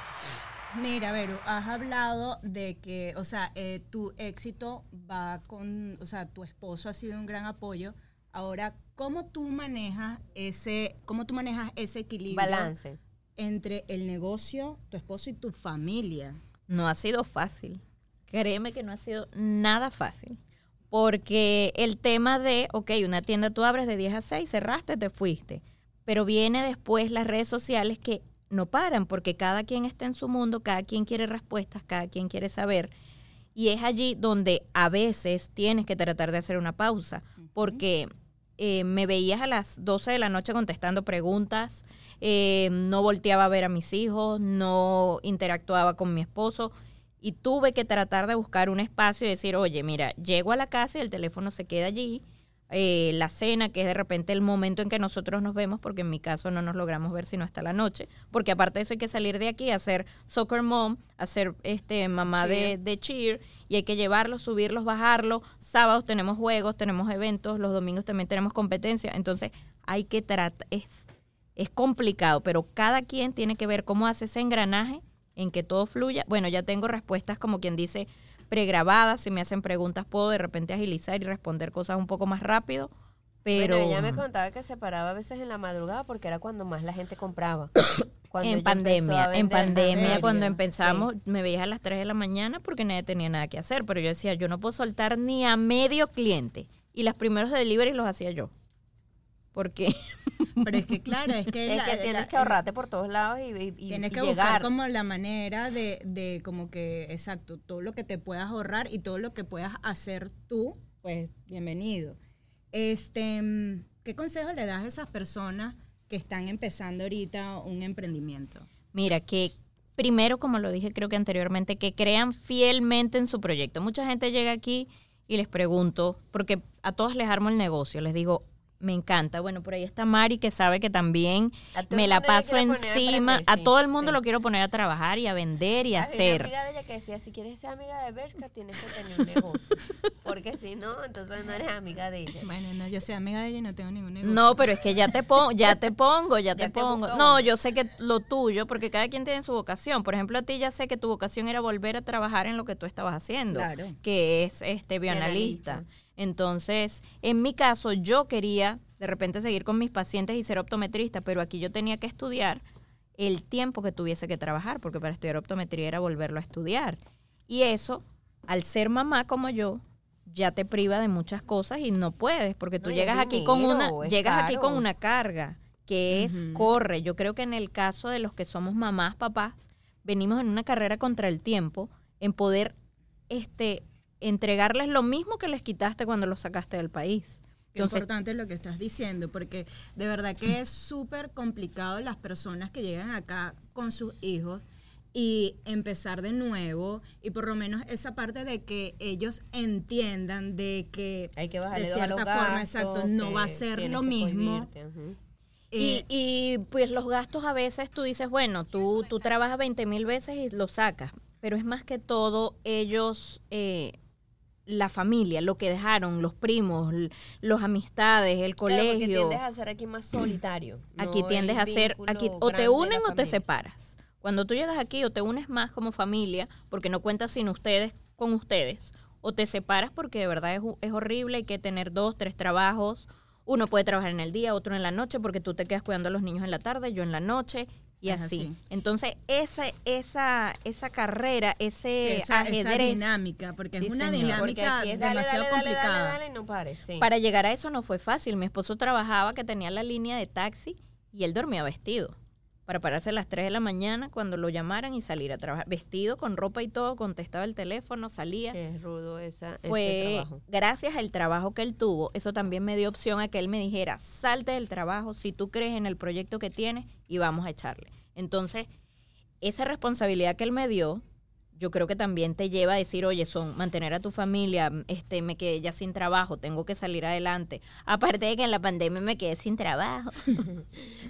Mira, Vero, has hablado de que, o sea, eh, tu éxito va con, o sea, tu esposo ha sido un gran apoyo. Ahora, ¿cómo tú manejas ese, cómo tú manejas ese equilibrio Balance. Entre el negocio, tu esposo y tu familia? No ha sido fácil. Créeme que no ha sido nada fácil. Porque el tema de, ok, una tienda tú abres de 10 a 6, cerraste, te fuiste. Pero viene después las redes sociales que no paran, porque cada quien está en su mundo, cada quien quiere respuestas, cada quien quiere saber. Y es allí donde a veces tienes que tratar de hacer una pausa, porque eh, me veías a las 12 de la noche contestando preguntas, eh, no volteaba a ver a mis hijos, no interactuaba con mi esposo y tuve que tratar de buscar un espacio y decir, oye, mira, llego a la casa y el teléfono se queda allí, eh, la cena, que es de repente el momento en que nosotros nos vemos, porque en mi caso no nos logramos ver sino hasta la noche, porque aparte de eso hay que salir de aquí a hacer soccer mom, a ser este, mamá de, Cheer. de cheer, y hay que llevarlos, subirlos, bajarlos, sábados tenemos juegos, tenemos eventos, los domingos también tenemos competencia, entonces hay que tratar, es, es complicado, pero cada quien tiene que ver cómo hace ese engranaje en que todo fluya. Bueno, ya tengo respuestas como quien dice pregrabadas, si me hacen preguntas puedo de repente agilizar y responder cosas un poco más rápido, pero Bueno, ella me contaba que se paraba a veces en la madrugada porque era cuando más la gente compraba. Cuando en pandemia, en pandemia cuando empezamos me veías a las 3 de la mañana porque nadie tenía nada que hacer, pero yo decía, yo no puedo soltar ni a medio cliente y los primeros delivery los hacía yo. Porque Pero es que claro, es que, Es la- que tienes la- que ahorrarte por todos lados y, y- Tienes y que llegar. buscar como la manera de, de como que, exacto, todo lo que te puedas ahorrar y todo lo que puedas hacer tú, pues bienvenido. Este, mm, ¿qué consejo le das a esas personas que están empezando ahorita un emprendimiento? Mira, que primero, como lo dije creo que anteriormente, que crean fielmente en su proyecto. Mucha gente llega aquí y les pregunto, porque a todos les armo el negocio, les digo, me encanta. Bueno, por ahí está Mari que sabe que también me la paso encima. A todo el mundo sí. lo quiero poner a trabajar y a vender y a Había hacer. Una amiga de ella que decía, si quieres ser amiga de Bershka, tienes que tener un negocio. Porque si no, entonces no eres amiga de ella. Bueno, no, yo soy amiga de ella y no tengo ningún negocio. No, pero es que ya te pongo, ya te pongo, ya te Ya te pongo. No, yo sé que lo tuyo, porque cada quien tiene su vocación. Por ejemplo, a ti ya sé que tu vocación era volver a trabajar en lo que tú estabas haciendo, Claro. que es este bioanalista. Bioanalista. Entonces, en mi caso, yo quería de repente seguir con mis pacientes y ser optometrista, pero aquí yo tenía que estudiar el tiempo que tuviese que trabajar, porque para estudiar optometría era volverlo a estudiar. Y eso, al ser mamá como yo, ya te priva de muchas cosas y no puedes, porque tú No, llegas aquí con una, llegas aquí con una carga que es corre. Yo creo que en el caso de los que somos mamás, papás, venimos en una carrera contra el tiempo, en poder este entregarles lo mismo que les quitaste cuando los sacaste del país. Qué Entonces, importante lo que estás diciendo, porque de verdad que es súper complicado las personas que llegan acá con sus hijos y empezar de nuevo y por lo menos esa parte de que ellos entiendan de que Hay que de dos a los cierta forma, gastos, exacto, no va a ser lo mismo. eh, y, y, pues los gastos a veces tú dices, bueno, tú, tú trabajas 20 mil veces y lo sacas, pero es más que todo ellos, eh, la familia, lo que dejaron, los primos, los amistades, el Claro, porque colegio. tiendes a ser aquí más solitario. Aquí no tiendes a ser, aquí o te unen o te separas. Cuando tú llegas aquí o te unes más como familia, porque no cuentas sin ustedes, con ustedes, o te separas porque de verdad es, es horrible, hay que tener dos, tres trabajos. Uno puede trabajar en el día, otro en la noche, porque tú te quedas cuidando a los niños en la tarde, yo en la noche, y Es así. así. Entonces, esa, esa, esa carrera, sí, ese esa, esa ajedrez, dinámica, porque es Sí, una. Sí, dinámica aquí es dale, demasiado dale, complicada. Dale, dale, y no pares, sí. para llegar a eso no fue fácil. Mi esposo trabajaba que tenía la línea de taxi y él dormía vestido. Para pararse a las 3 de la mañana cuando lo llamaran y salir a trabajar. Vestido, con ropa y todo, contestaba el teléfono, salía. Es rudo esa, ese Fue trabajo. gracias al trabajo que él tuvo, eso también me dio opción a que él me dijera, salte del trabajo si tú crees en el proyecto que tienes y vamos a echarle. Entonces, esa responsabilidad que él me dio, yo creo que también te lleva a decir, oye, son mantener a tu familia, este, me quedé ya sin trabajo, tengo que salir adelante. Aparte de que en la pandemia me quedé sin trabajo.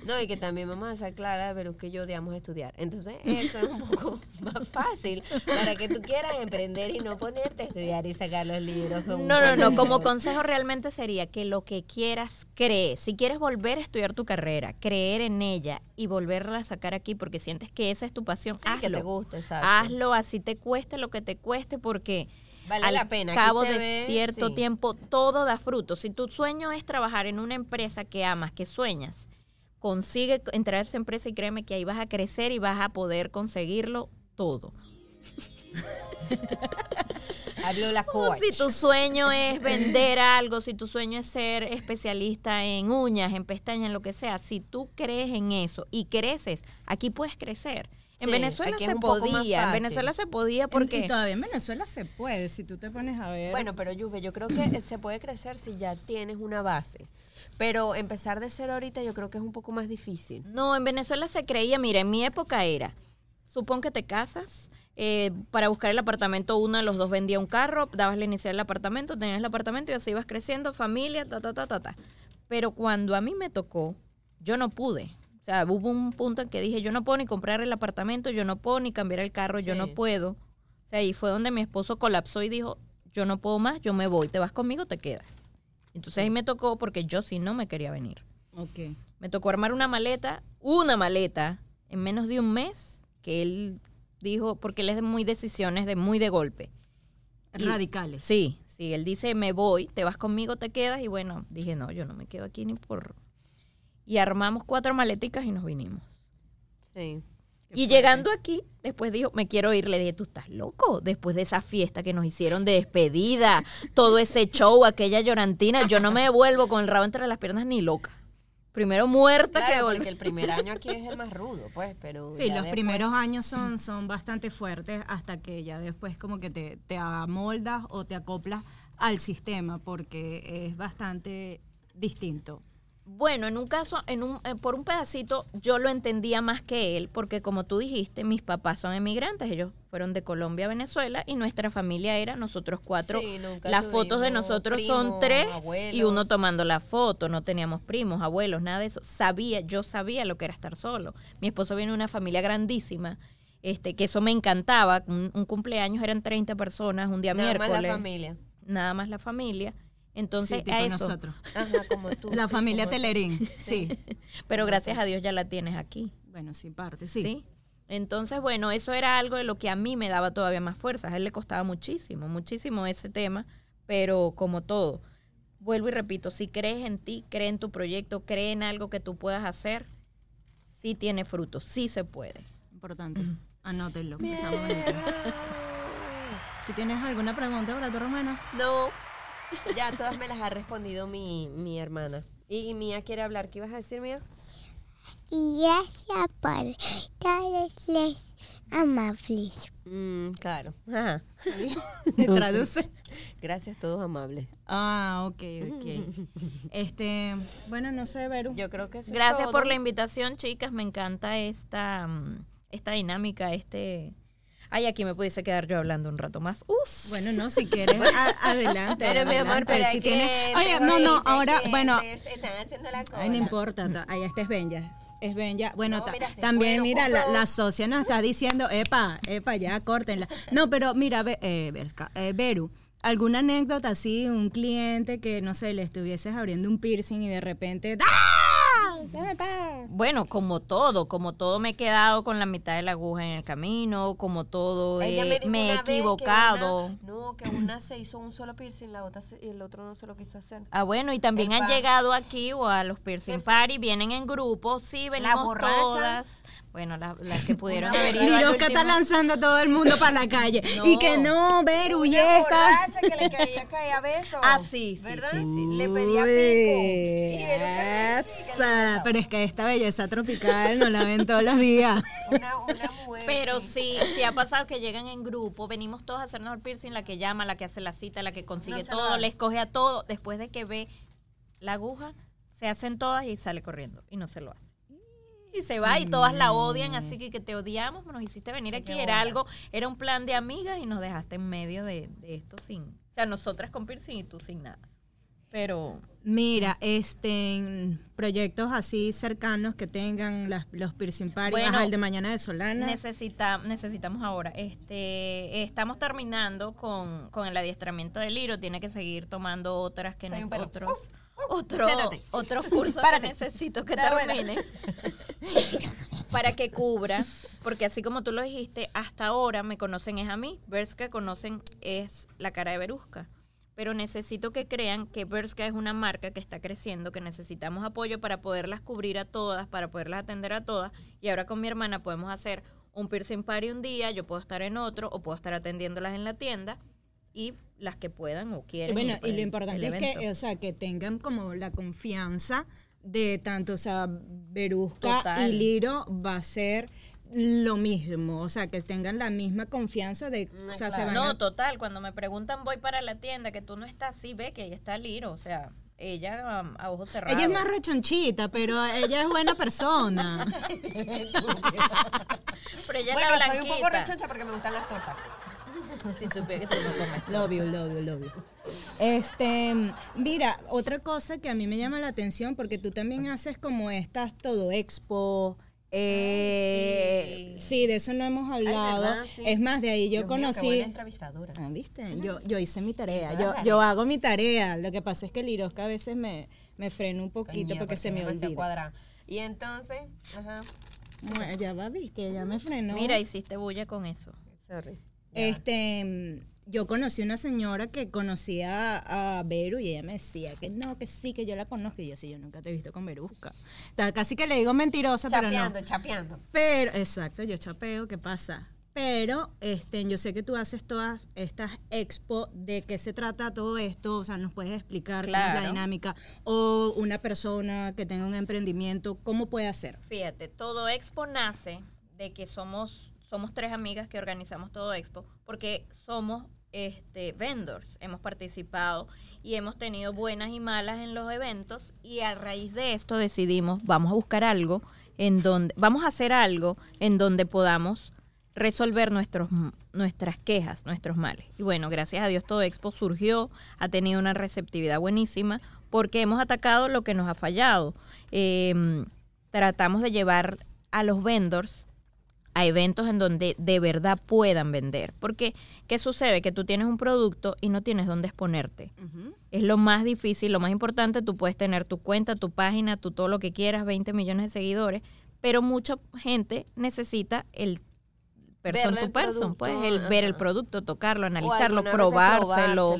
No, y que también vamos a ser claras, pero es que yo odiamos estudiar. Entonces, eso es un poco más fácil para que tú quieras emprender y no ponerte a estudiar y sacar los libros. con No, no, no, como consejo realmente sería que lo que quieras, cree. Si quieres volver a estudiar tu carrera, creer en ella y volverla a sacar aquí porque sientes que esa es tu pasión, Sí, que hazlo. te guste, exacto. Hazlo así te cueste lo que te cueste porque Vale al la pena. Cabo de ve, cierto sí. tiempo todo da fruto. Si tu sueño es trabajar en una empresa que amas, que sueñas, consigue entrar a esa empresa y créeme que ahí vas a crecer y vas a poder conseguirlo todo. Habló la O coach. si tu sueño es vender algo, si tu sueño es ser especialista en uñas, en pestañas, en lo que sea, si tú crees en eso y creces, aquí puedes crecer. En Sí, Venezuela se podía, en. Venezuela se podía Y porque todavía en Venezuela se puede, si tú te pones a ver. Bueno, pero Yuve, yo creo que se puede crecer si ya tienes una base. Pero empezar de cero ahorita yo creo que es un poco más difícil. No, en Venezuela se creía, mira, en mi época era, supón que te casas, eh, para buscar el apartamento uno de los dos vendía un carro, dabas la inicial del apartamento, tenías el apartamento y así ibas creciendo, familia, ta, ta, ta, ta, ta. Pero cuando a mí me tocó, yo no pude. O sea, hubo un punto en que dije, yo no puedo ni comprar el apartamento, yo no puedo ni cambiar el carro, yo no puedo. O sea, ahí fue donde mi esposo colapsó y dijo, yo no puedo más, yo me voy, te vas conmigo, te quedas. Entonces ahí me tocó porque yo sí no me quería venir. Ok. Me tocó armar una maleta, una maleta, en menos de un mes, que él dijo, porque él es de muy decisiones, de muy de golpe. Y- Radicales. Sí, sí, él dice, me voy, te vas conmigo, te quedas, y bueno, dije, no, yo no me quedo aquí ni por... Y armamos cuatro maleticas y nos vinimos. Sí. y llegando aquí, después dijo, me quiero ir. Le dije, tú estás loco. Después de esa fiesta que nos hicieron de despedida, todo ese show, aquella llorantina, yo no me vuelvo con el rabo entre las piernas ni loca. Primero muerta que Claro, vol- porque el primer año aquí es el más rudo, pues, pero Sí, los después- primeros años son, son bastante fuertes hasta que ya después como que te, te amoldas o te acoplas al sistema porque es bastante distinto. Bueno, en un caso, en un, eh, por un pedacito, yo lo entendía más que él, porque como tú dijiste, mis papás son emigrantes, ellos fueron de Colombia a Venezuela y nuestra familia era nosotros cuatro. Sí, Las fotos de nosotros son tres y uno tomando la foto, no teníamos primos, abuelos, nada de eso. Sabía, yo sabía lo que era estar solo. Mi esposo viene de una familia grandísima, este, que eso me encantaba. Un, un cumpleaños eran 30 personas, un día Nada más miércoles. la familia. Nada más la familia. Entonces, Sí, tipo a eso. nosotros. Ajá, como tú. La sí, familia. Telerín, sí. Pero gracias a Dios ya la tienes aquí. Bueno, sí, parte, Sí. sí. Entonces, bueno, eso era algo de lo que a mí me daba todavía más fuerzas. A él le costaba muchísimo, muchísimo ese tema, pero como todo, vuelvo y repito, si crees en ti, cree en tu proyecto, cree en algo que tú puedas hacer, sí tiene fruto, sí se puede. Importante. Anótenlo. está bonito. ¿Tú tienes alguna pregunta para tu hermano? No, ya todas me las ha respondido mi, mi hermana. Y Mía quiere hablar. ¿Qué ibas a decir, Mía? Y gracias por todos los amables. Mm, claro. Ajá. ¿Te traduce? Gracias, todos amables. Ah, ok, ok. Este, bueno, no sé, Veru. Yo creo que es Gracias por la invitación, chicas. Me encanta esta, mm, esta dinámica, este... Ay, aquí me pudiese quedar yo hablando un rato más. Us. Bueno, no, si quieres, a- adelante. Pero mi amor, pero si tienes, Oye, no, no, ahora, bueno, Están haciendo la cola. ay, no importa, ta- ahí esta es Benja. Es Benja. Bueno, No, mira, también, mira, la, la socia nos está diciendo, epa, epa, ya, córtenla. No, pero mira, Be- eh, Berska, eh, Beru, ¿alguna anécdota así, un cliente que, no sé, le estuvieses abriendo un piercing y de repente, ¡ah! Bueno, como todo, como todo me he quedado con la mitad de la aguja en el camino, como todo eh, me he que equivocado. una- no, que una se hizo un solo piercing, la otra se- el otro no se lo quiso hacer. Ah, bueno, y también El han llegado aquí o a los piercing party, vienen en grupo, sí, venimos todas. Bueno, las, las que pudieron haber ido al Miroska está lanzando a todo el mundo para la calle. No. Y que no, Beru, y esta. borracha que le quería caer a besos. Ah, sí, sí, ¿Verdad? sí. Le pedía pico. Y Esa. Pero es que esta belleza tropical no la ven todos los días. una, una mujer. Pero sí, sí ha pasado que llegan en grupo, venimos todos a hacernos el piercing, la que llama, la que hace la cita, la que consigue No todo, le escoge a todo, después de que ve la aguja, se hacen todas y sale corriendo y no se lo hace. Y se va y todas la odian, así que que te odiamos, nos hiciste venir aquí, era algo, era un plan de amigas y nos dejaste en medio de, de esto sin, o sea, nosotras con piercing y tú sin nada. Pero Mira, este, en proyectos así cercanos que tengan las, los piercing party, Bueno, ajá, el de mañana de Solana. Necesita, necesitamos ahora. Este, estamos terminando con, con el adiestramiento del Liro. Tiene que seguir tomando otras que perro. otros, Uh, siéntate. otros cursos Párate. que necesito que Está termine. para que cubra, porque así como tú lo dijiste, hasta ahora me conocen es a mí, Berska conocen es la cara de Berusca. Pero necesito que crean que Berska es una marca que está creciendo, que necesitamos apoyo para poderlas cubrir a todas, para poderlas atender a todas. Y ahora con mi hermana podemos hacer un piercing party un día, yo puedo estar en otro, o puedo estar atendiéndolas en la tienda, y las que puedan o quieran. Bueno, y lo el- importante el es que, o sea, que tengan como la confianza de tanto, o sea, Berusca Total. y Liro va a ser lo mismo, o sea, que tengan la misma confianza de, Mm, o sea, se van No, a- total, cuando me preguntan voy para la tienda, que tú no estás así, ve que ahí está Liro, o sea, ella um, a ojos cerrados. Ella es más rechonchita, pero ella es buena persona. Pero ella Bueno, es la soy un poco rechoncha porque me gustan las tortas. Si supiera que tú no comes. Love you, love you, love you. Este, mira, otra cosa que a mí me llama la atención, porque tú también haces como estas todo expo. eh, sí. de eso no hemos hablado. ¿verdad? Sí. Es más, de ahí yo Dios conocí. entrevistadora. Ah, ¿viste? Yo, yo hice mi tarea. Yo, yo hago mi tarea. Lo que pasa es que el Irosca a veces me, me frena un poquito porque se me demasiado olvida. Y entonces, ajá, Bueno, ya va, viste, ya me frenó. Mira, hiciste bulla con eso. sorry. Este, yo conocí una señora que conocía a, Beru y ella me decía que no, que sí, que yo la conozco. Y yo, sí, yo nunca te he visto con Berusca. Casi que le digo mentirosa, pero Chapeando, no. chapeando. Pero, exacto, yo chapeo, ¿qué pasa? Pero este, yo sé que tú haces todas estas expo, ¿de qué se trata todo esto? O sea, ¿nos puedes explicar cómo es la dinámica? O una persona que tenga un emprendimiento, ¿cómo puede hacer? Fíjate, todo Expo nace de que somos, somos tres amigas que organizamos todo Expo, porque somos este, vendors, hemos participado y hemos tenido buenas y malas en los eventos y a raíz de esto decidimos, vamos a buscar algo en donde, vamos a hacer algo en donde podamos resolver nuestros, nuestras quejas, nuestros males. Y bueno, gracias a Dios todo Expo surgió, ha tenido una receptividad buenísima porque hemos atacado lo que nos ha fallado. Eh, tratamos de llevar a los vendors a eventos en donde de verdad puedan vender. Porque, ¿qué sucede? Que tú tienes un producto y no tienes dónde exponerte. Es lo más difícil, lo más importante, tú puedes tener tu cuenta, tu página, tú todo lo que quieras, 20 millones de seguidores, pero mucha gente necesita el person to person, pues el ver el producto, tocarlo, analizarlo, probárselo.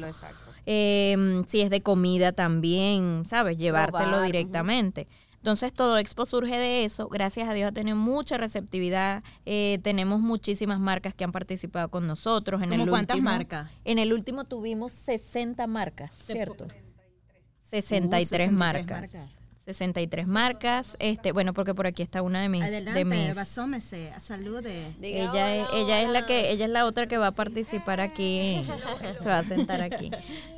Eh, si es de comida también, ¿sabes? Llevártelo Probar, directamente. Entonces todo Expo surge de eso. Gracias a Dios ha tenido mucha receptividad. Eh, tenemos muchísimas marcas que han participado con nosotros. En ¿Cómo el cuántas último- marcas? En el último tuvimos 60 marcas, ¿cierto? 63 63 marcas. marcas. 63 marcas. Este, bueno, porque por aquí está una de mis, de Adelante, mis asómese, salude. Diga ella es, hola, ella es la que ella es la otra que va a participar aquí se va a sentar aquí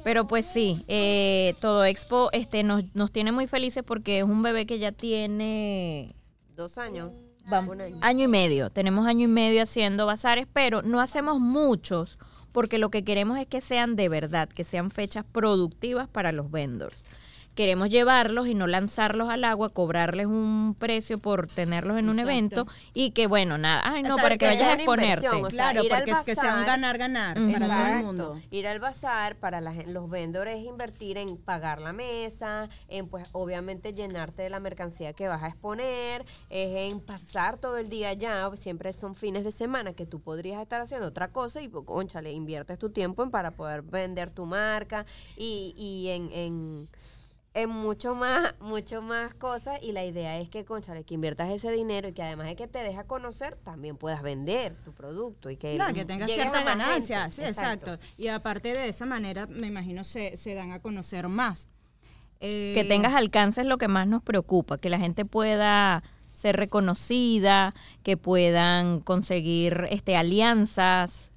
pero pues sí eh, todo expo este nos, nos tiene muy felices porque es un bebé que ya tiene Dos años. vamos, Un año. año y medio tenemos año y medio haciendo bazares pero no hacemos muchos porque lo que queremos es que sean de verdad que sean fechas productivas para los vendors queremos llevarlos y no lanzarlos al agua, cobrarles un precio por tenerlos en un Exacto. evento y que bueno, nada, ay no, O sea, para que que vayas a exponerte. inversión, o sea, Claro, porque es que sea un bazar- ganar-ganar para todo el mundo. Ir al bazar para la los vendedores es invertir en pagar la mesa, en pues obviamente llenarte de la mercancía que vas a exponer, es en pasar todo el día allá, siempre son fines de semana que tú podrías estar haciendo otra cosa y pues, conchale, inviertes tu tiempo en para poder vender tu marca y, y en, en en mucho más, mucho más cosas y la idea es que, conchale, que inviertas ese dinero y que además de que te deja conocer, también puedas vender tu producto y que, Claro, que tenga llegues a cierta ganancia, sí, exacto. Y aparte de esa manera, me imagino se, se dan a conocer más. Eh, que tengas alcance es lo que más nos preocupa, que la gente pueda ser reconocida, que puedan conseguir este alianzas.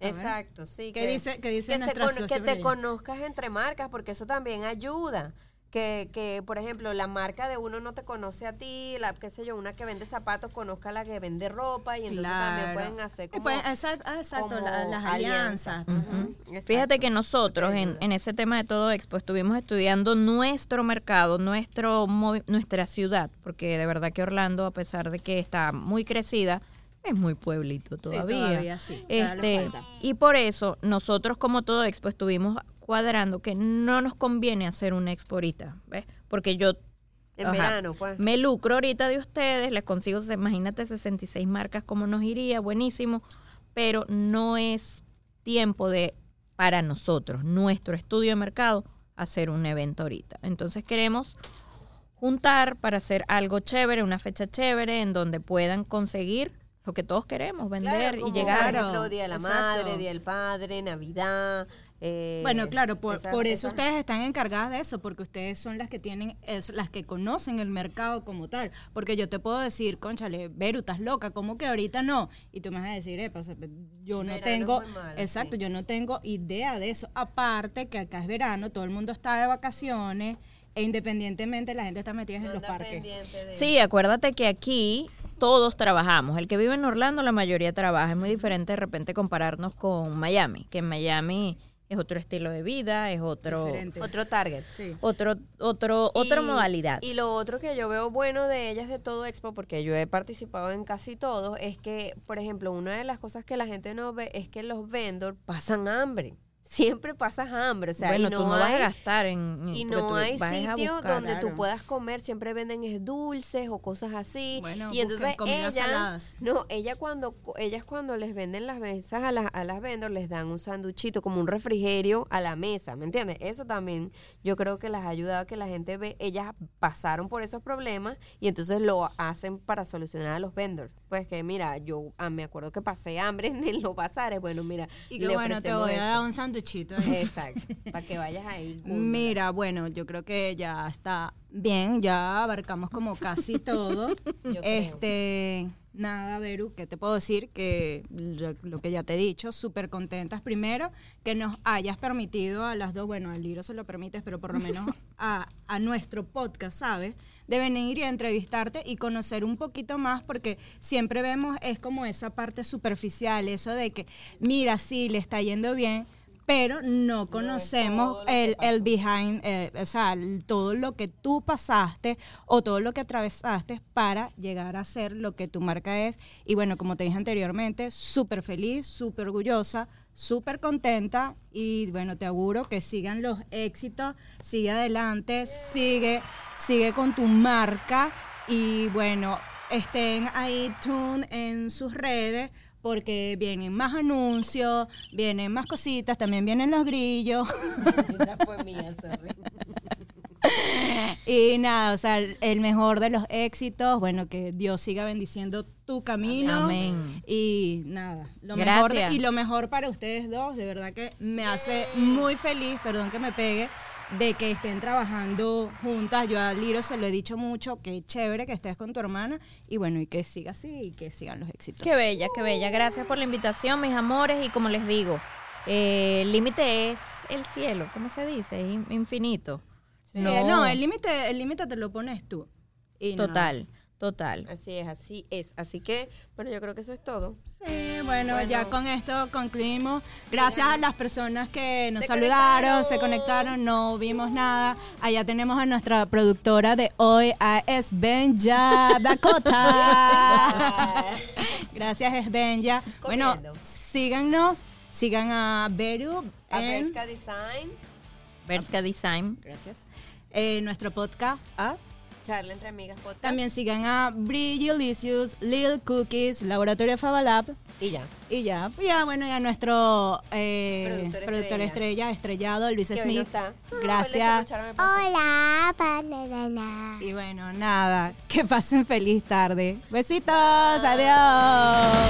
Exacto, sí. ¿Qué dice- qué dice que, se que te conozcas entre marcas, porque eso también ayuda. Que, que, por ejemplo, la marca de uno no te conoce a ti, la, qué sé yo, una que vende zapatos conozca a la que vende ropa y entonces también Claro. pueden hacer como... pues, exacto, exacto, como la- las alianzas. Fíjate exacto. que nosotros en, ese tema de todo expo estuvimos estudiando nuestro mercado, nuestro nuestra ciudad, porque de verdad que Orlando, a pesar de que está muy crecida, es muy pueblito todavía. todavía sí, todavía Este, y por eso nosotros como todo expo estuvimos cuadrando que no nos conviene hacer una expo ahorita, ¿ves? Porque yo En Ajá. verano, pues. Me lucro ahorita de ustedes, les consigo, imagínate, 66 marcas, como nos iría, buenísimo, pero no es tiempo de, para nosotros, nuestro estudio de mercado, hacer un evento ahorita. Entonces queremos juntar para hacer algo chévere, una fecha chévere, en donde puedan conseguir lo que todos queremos, vender Claro, y llegar. Por Claro, ejemplo, Día de la exacto. Madre, Día del Padre, Navidad. eh, Bueno, claro, por, por eso ustedes están encargadas de eso, porque ustedes son las que tienen, es, las que conocen el mercado como tal. Porque yo te puedo decir, conchale, Beru, estás loca, ¿cómo que ahorita no? Y tú me vas a decir, "Epa, o sea, yo no Verano tengo, malo, exacto, sí. yo no tengo idea de eso. Aparte que acá es verano, todo el mundo está de vacaciones e independientemente la gente está metida en los parques. Sí, acuérdate que aquí todos trabajamos. El que vive en Orlando, la mayoría trabaja. Es muy diferente de repente compararnos con Miami, que en Miami es otro estilo de vida, es otro, Diferente. Otro target. Sí. otro, otro, otra modalidad. Y lo otro que yo veo bueno de ellas de todo Expo, porque yo he participado en casi todos, es que, por ejemplo, una de las cosas que la gente no ve es que los vendors pasan hambre. Siempre pasas hambre. O sea, bueno, y no tú no vas a hay- gastar en... Y no hay sitio buscar. donde tú puedas comer, siempre venden es dulces o cosas así. Bueno, y entonces ella, saladas. no, ella cuando ellas cuando les venden las mesas a las a las vendors les dan un sanduchito como un refrigerio a la mesa, ¿me entiendes? Eso también yo creo que las ha ayudado a que la gente ve, ellas pasaron por esos problemas y entonces lo hacen para solucionar a los vendors. Pues que mira, yo ah, me acuerdo que pasé hambre en los bazares, bueno, mira, Y que le bueno, te voy a dar un ahí. Exacto, para que vayas ahí. Mira, bueno, yo creo que ya está bien, ya abarcamos como casi todo. creo. este, nada, Beru, ¿qué te puedo decir? Que lo, lo que ya te he dicho, súper contentas primero que nos hayas permitido a las dos, bueno, al Liro se lo permites, pero por lo menos a, a nuestro podcast, ¿sabes? De venir y entrevistarte y conocer un poquito más, porque siempre vemos, es como esa parte superficial, eso de que, mira, sí, le está yendo bien, pero no conocemos el, el behind, eh, o sea, el- todo lo que tú pasaste o todo lo que atravesaste para llegar a ser lo que tu marca es. Y bueno, como te dije anteriormente, súper feliz, súper orgullosa, súper contenta y bueno, te auguro que sigan los éxitos, sigue adelante, sigue, sigue con tu marca y bueno, estén ahí tune en sus redes porque vienen más anuncios, vienen más cositas, también vienen los grillos. Y nada, o sea, el mejor de los éxitos, bueno, que Dios siga bendiciendo tu camino. Amén. Y nada, lo Gracias. mejor de- y lo mejor para ustedes dos, de verdad que me hace muy feliz, perdón que me pegue, de que estén trabajando juntas. Yo a Liro se lo he dicho mucho, que chévere que estés con tu hermana y bueno, y que siga así y que sigan los éxitos. Qué bella, qué bella. Gracias por la invitación, mis amores. Y como les digo, eh, el límite es el cielo, ¿cómo se dice? Es in- infinito. Sí, no, el límite el límite te lo pones tú. Y. Total, total. Así es, así es. Así que, bueno, yo creo que eso es todo. Sí, bueno, Bueno. ya con esto concluimos. Gracias a las personas que nos Se saludaron, se conectaron. no vimos nada. Allá tenemos a nuestra productora de hoy, a Esbenja Dakota. Gracias, Esbenja. Bueno, síganos, sigan a Beru A Design, Berska Design. gracias, en nuestro podcast. ¿ah? Charla entre amigas podcast. También sigan a Brigilicious, Lil Cookies, Laboratorio Fabalab. Y ya. Y ya, ya bueno, ya nuestro eh, Productor productor, estrella. estrella, estrellado, Luis Que hoy no Smith. está. Gracias. Hola, banana. Y bueno, nada, que pasen feliz tarde. Besitos, adiós.